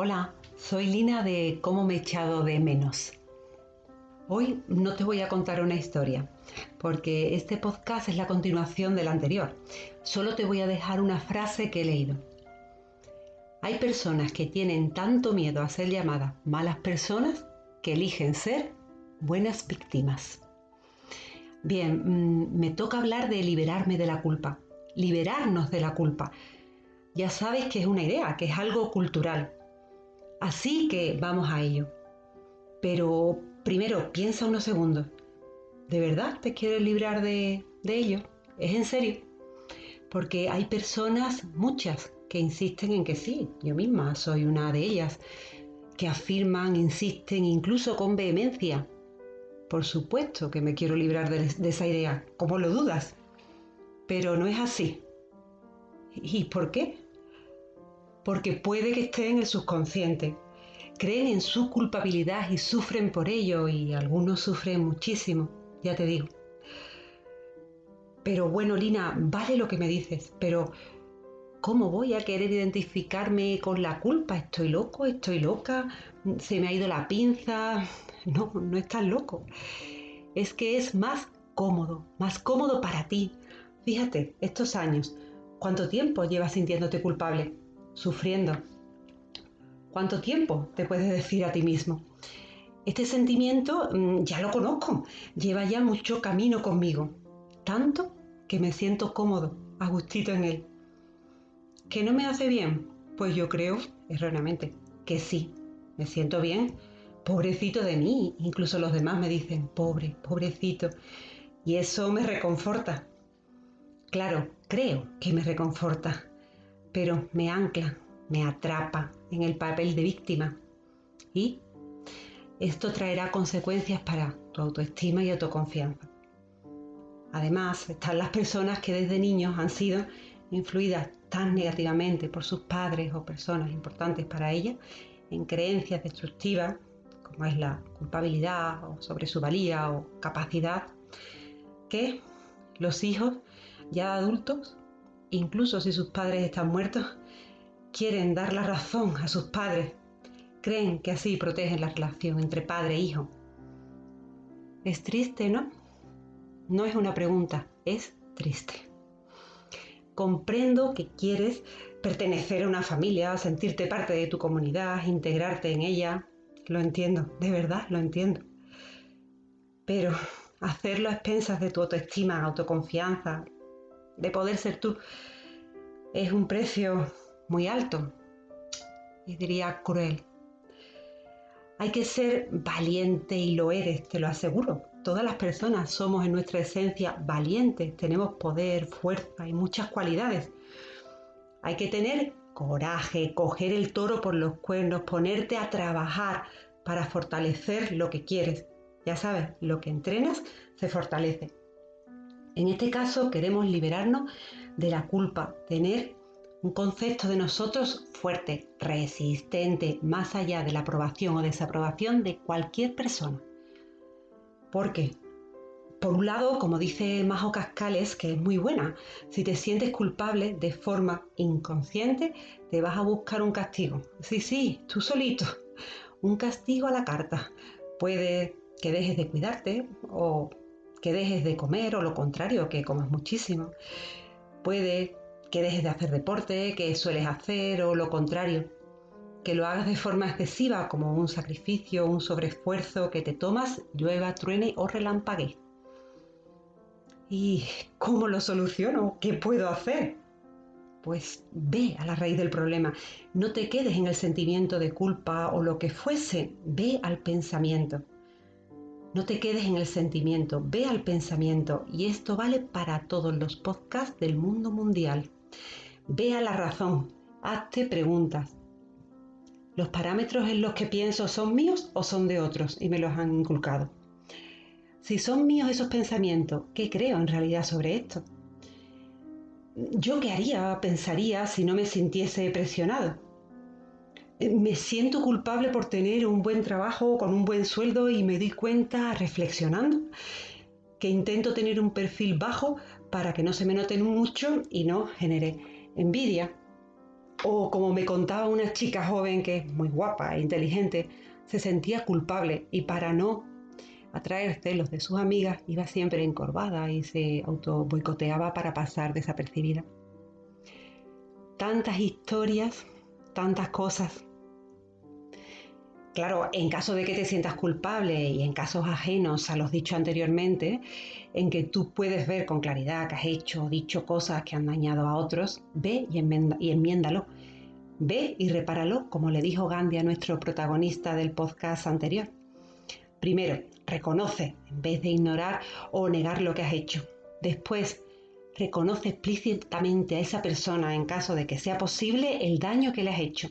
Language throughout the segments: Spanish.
Hola, soy Lina de Cómo me he echado de menos. Hoy no te voy a contar una historia, porque este podcast es la continuación del anterior. Solo te voy a dejar una frase que he leído. Hay personas que tienen tanto miedo a ser llamadas malas personas que eligen ser buenas víctimas. Bien, mm, me toca hablar de liberarme de la culpa, liberarnos de la culpa. Ya sabes que es una idea, que es algo cultural, Así que vamos a ello. Pero primero, piensa unos segundos. ¿De verdad te quieres librar de, ello? ¿Es en serio? Porque hay personas, muchas, que insisten en que sí. Yo misma soy una de ellas, que afirman, insisten, incluso con vehemencia. Por supuesto que me quiero librar de, de esa idea. ¿Cómo lo dudas? Pero no es así. ¿Y por qué? Porque puede que esté en el subconsciente. Creen en su culpabilidad y sufren por ello y algunos sufren muchísimo, ya te digo. Pero bueno, Lina, vale lo que me dices, pero ¿cómo voy a querer identificarme con la culpa? ¿Estoy loco? ¿Estoy loca? ¿Se me ha ido la pinza? No, no estás loco. Es que es más cómodo, más cómodo para ti. Fíjate, estos años, ¿cuánto tiempo llevas sintiéndote culpable? Sufriendo. ¿Cuánto tiempo te puedes decir a ti mismo? Este sentimiento mm, ya lo conozco, lleva ya mucho camino conmigo, tanto que me siento cómodo, a gustito en él. ¿Que no me hace bien? Pues yo creo, erróneamente, que sí, me siento bien. Pobrecito de mí, incluso los demás me dicen, pobre, pobrecito. Y eso me reconforta. Claro, creo que me reconforta pero me ancla, me atrapa en el papel de víctima. Y esto traerá consecuencias para tu autoestima y autoconfianza. Además, están las personas que desde niños han sido influidas tan negativamente por sus padres o personas importantes para ellas en creencias destructivas, como es la culpabilidad o sobre su valía o capacidad, que los hijos ya adultos incluso si sus padres están muertos, quieren dar la razón a sus padres. Creen que así protegen la relación entre padre e hijo. Es triste, ¿no? No es una pregunta, es triste. Comprendo que quieres pertenecer a una familia, sentirte parte de tu comunidad, integrarte en ella. Lo entiendo, de verdad lo entiendo. Pero hacerlo a expensas de tu autoestima, autoconfianza, de poder ser tú, es un precio muy alto y diría cruel. Hay que ser valiente y lo eres, te lo aseguro. Todas las personas somos en nuestra esencia valientes, tenemos poder, fuerza y muchas cualidades. Hay que tener coraje, coger el toro por los cuernos, ponerte a trabajar para fortalecer lo que quieres. Ya sabes, lo que entrenas se fortalece. En este caso queremos liberarnos de la culpa, tener un concepto de nosotros fuerte, resistente, más allá de la aprobación o desaprobación de cualquier persona. ¿Por qué? Por un lado, como dice Majo Cascales, que es muy buena, si te sientes culpable de forma inconsciente, te vas a buscar un castigo. Sí, sí, tú solito. Un castigo a la carta. Puede que dejes de cuidarte o que dejes de comer o lo contrario, que comas muchísimo. Puede que dejes de hacer deporte, que sueles hacer o lo contrario. Que lo hagas de forma excesiva como un sacrificio, un sobreesfuerzo que te tomas, llueva, truene o relampague. ¿Y cómo lo soluciono? ¿Qué puedo hacer? Pues ve a la raíz del problema. No te quedes en el sentimiento de culpa o lo que fuese. Ve al pensamiento. No te quedes en el sentimiento, ve al pensamiento y esto vale para todos los podcasts del mundo mundial. Ve a la razón, hazte preguntas. ¿Los parámetros en los que pienso son míos o son de otros y me los han inculcado? Si son míos esos pensamientos, ¿qué creo en realidad sobre esto? ¿Yo qué haría, pensaría si no me sintiese presionado? Me siento culpable por tener un buen trabajo con un buen sueldo y me doy cuenta reflexionando que intento tener un perfil bajo para que no se me noten mucho y no genere envidia. O como me contaba una chica joven que es muy guapa e inteligente, se sentía culpable y para no atraer celos de sus amigas iba siempre encorvada y se auto boicoteaba para pasar desapercibida. Tantas historias, tantas cosas Claro, en caso de que te sientas culpable y en casos ajenos a los dichos anteriormente, en que tú puedes ver con claridad que has hecho o dicho cosas que han dañado a otros, ve y, y enmiéndalo. Ve y repáralo, como le dijo Gandhi a nuestro protagonista del podcast anterior. Primero, reconoce en vez de ignorar o negar lo que has hecho. Después, reconoce explícitamente a esa persona, en caso de que sea posible, el daño que le has hecho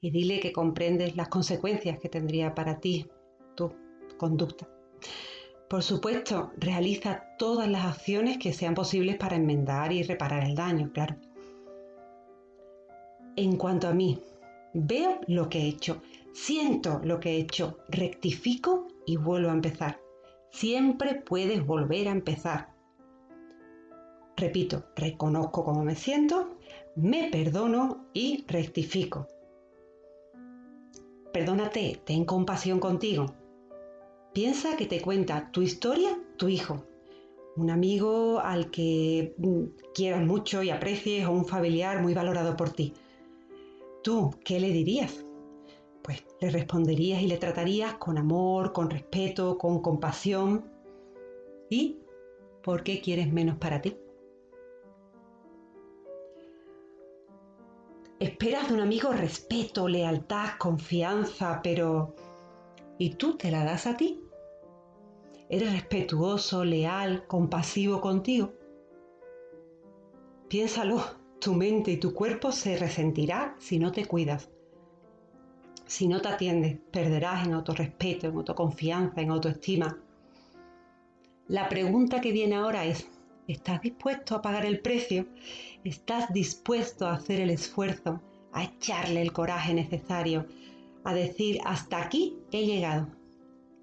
y dile que comprendes las consecuencias que tendría para ti tu conducta. Por supuesto, realiza todas las acciones que sean posibles para enmendar y reparar el daño, claro. En cuanto a mí, veo lo que he hecho, siento lo que he hecho, rectifico y vuelvo a empezar. Siempre puedes volver a empezar. Repito, reconozco cómo me siento, me perdono y rectifico. Perdónate, ten compasión contigo. Piensa que te cuenta tu historia tu hijo, un amigo al que mm, quieras mucho y aprecies o un familiar muy valorado por ti. ¿Tú qué le dirías? Pues le responderías y le tratarías con amor, con respeto, con compasión. ¿Y por qué quieres menos para ti? Esperas de un amigo respeto, lealtad, confianza, pero ¿y tú te la das a ti? ¿Eres respetuoso, leal, compasivo contigo? Piénsalo, tu mente y tu cuerpo se resentirá si no te cuidas. Si no te atiendes, perderás en autorrespeto, en autoconfianza, en autoestima. La pregunta que viene ahora es, ¿Estás dispuesto a pagar el precio? ¿Estás dispuesto a hacer el esfuerzo, a echarle el coraje necesario, a decir, hasta aquí he llegado?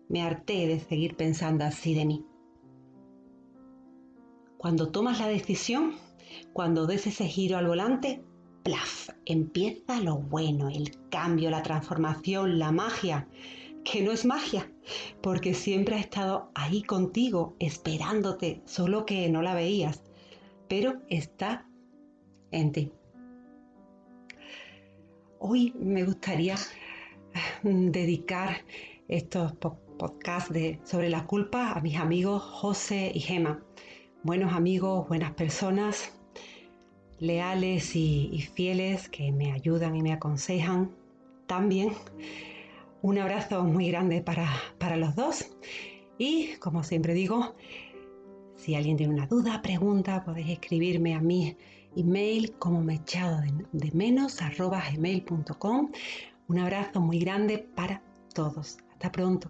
Me harté de seguir pensando así de mí. Cuando tomas la decisión, cuando des ese giro al volante, ¡plaf! Empieza lo bueno, el cambio, la transformación, la magia que no es magia, porque siempre ha estado ahí contigo, esperándote, solo que no la veías, pero está en ti. Hoy me gustaría mm, dedicar estos podcasts de, sobre la culpa a mis amigos José y Gema, buenos amigos, buenas personas, leales y, y fieles que me ayudan y me aconsejan también un abrazo muy grande para, los dos y como siempre digo, si alguien tiene una duda, pregunta, podéis escribirme a mi email como me echado de, de menos arroba gmail.com. Un abrazo muy grande para todos. Hasta pronto.